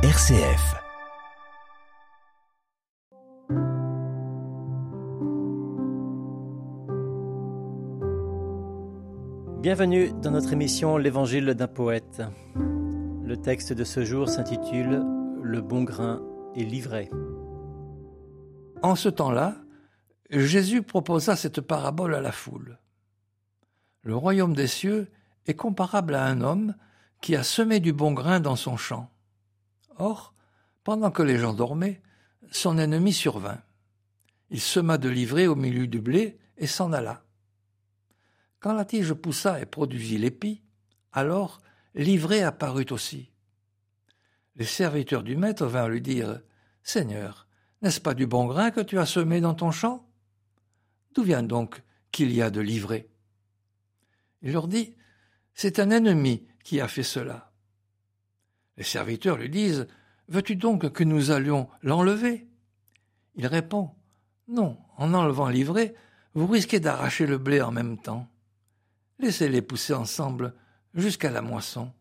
RCF. Bienvenue dans notre émission L'Évangile d'un poète. Le texte de ce jour s'intitule Le bon grain est livré. En ce temps-là, Jésus proposa cette parabole à la foule. Le royaume des cieux est comparable à un homme qui a semé du bon grain dans son champ. Or, pendant que les gens dormaient, son ennemi survint. Il sema de l'ivraie au milieu du blé et s'en alla. Quand la tige poussa et produisit l'épi, alors l'ivraie apparut aussi. Les serviteurs du maître vinrent lui dire Seigneur, n'est-ce pas du bon grain que tu as semé dans ton champ? D'où vient donc qu'il y a de l'ivraie? Il leur dit C'est un ennemi qui a fait cela. Les serviteurs lui disent Veux-tu donc que nous allions l'enlever? Il répond Non, en enlevant l'ivraie, vous risquez d'arracher le blé en même temps. Laissez-les pousser ensemble jusqu'à la moisson.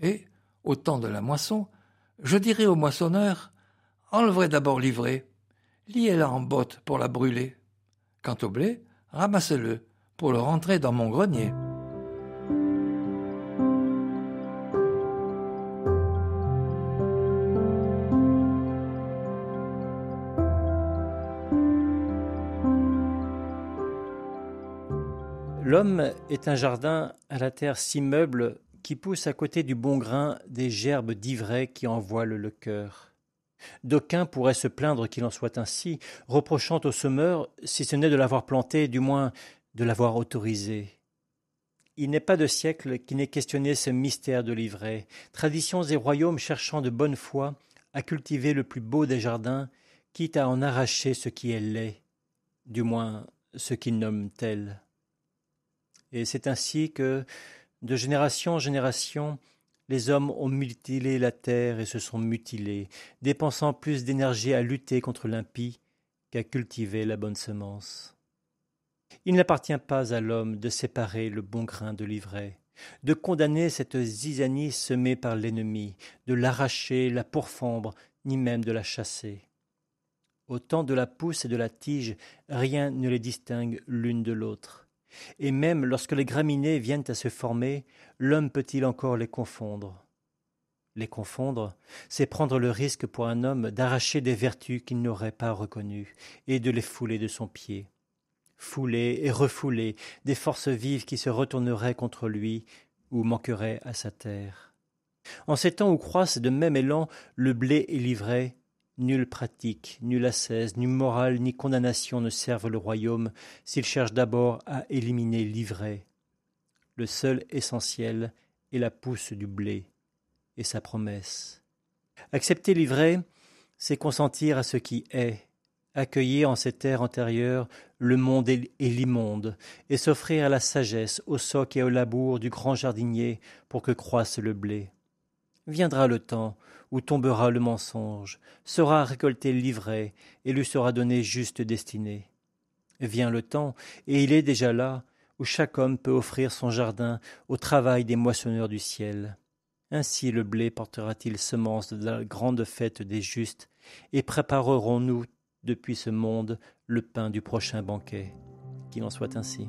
Et, au temps de la moisson, je dirai au moissonneur Enleverez d'abord l'ivraie, liez-la en botte pour la brûler. Quant au blé, ramassez-le pour le rentrer dans mon grenier. L'homme est un jardin à la terre si meuble qui pousse à côté du bon grain des gerbes d'ivraie qui envoilent le cœur. D'aucuns pourraient se plaindre qu'il en soit ainsi, reprochant au semeur, si ce n'est de l'avoir planté, du moins de l'avoir autorisé. Il n'est pas de siècle qui n'ait questionné ce mystère de l'ivraie, traditions et royaumes cherchant de bonne foi à cultiver le plus beau des jardins, quitte à en arracher ce qui est laid, du moins ce qu'ils nomment tel. Et c'est ainsi que, de génération en génération, les hommes ont mutilé la terre et se sont mutilés, dépensant plus d'énergie à lutter contre l'impie qu'à cultiver la bonne semence. Il n'appartient pas à l'homme de séparer le bon grain de l'ivraie, de condamner cette zizanie semée par l'ennemi, de l'arracher, la pourfendre, ni même de la chasser. Au temps de la pousse et de la tige, rien ne les distingue l'une de l'autre. Et même lorsque les graminées viennent à se former, l'homme peut-il encore les confondre? Les confondre, c'est prendre le risque pour un homme d'arracher des vertus qu'il n'aurait pas reconnues et de les fouler de son pied. Fouler et refouler des forces vives qui se retourneraient contre lui ou manqueraient à sa terre. En ces temps où croissent de même élan le blé et l'ivraie, Nulle pratique, nulle ascèse, nulle morale, ni condamnation ne servent le royaume s'il cherche d'abord à éliminer l'ivraie. Le seul essentiel est la pousse du blé et sa promesse. Accepter l'ivraie, c'est consentir à ce qui est, accueillir en ces terres antérieures le monde et l'immonde, et s'offrir à la sagesse, au soc et au labour du grand jardinier pour que croisse le blé. Viendra le temps où tombera le mensonge, sera récolté l'ivraie, et lui sera donné juste destinée. Vient le temps, et il est déjà là, où chaque homme peut offrir son jardin au travail des moissonneurs du ciel. Ainsi le blé portera-t-il semence de la grande fête des justes, et préparerons-nous depuis ce monde le pain du prochain banquet. Qu'il en soit ainsi.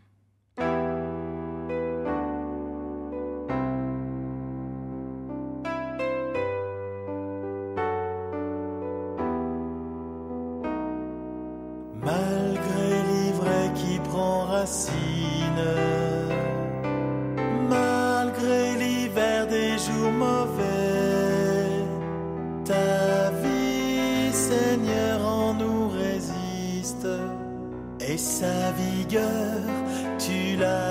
Vigueur, tu la connais.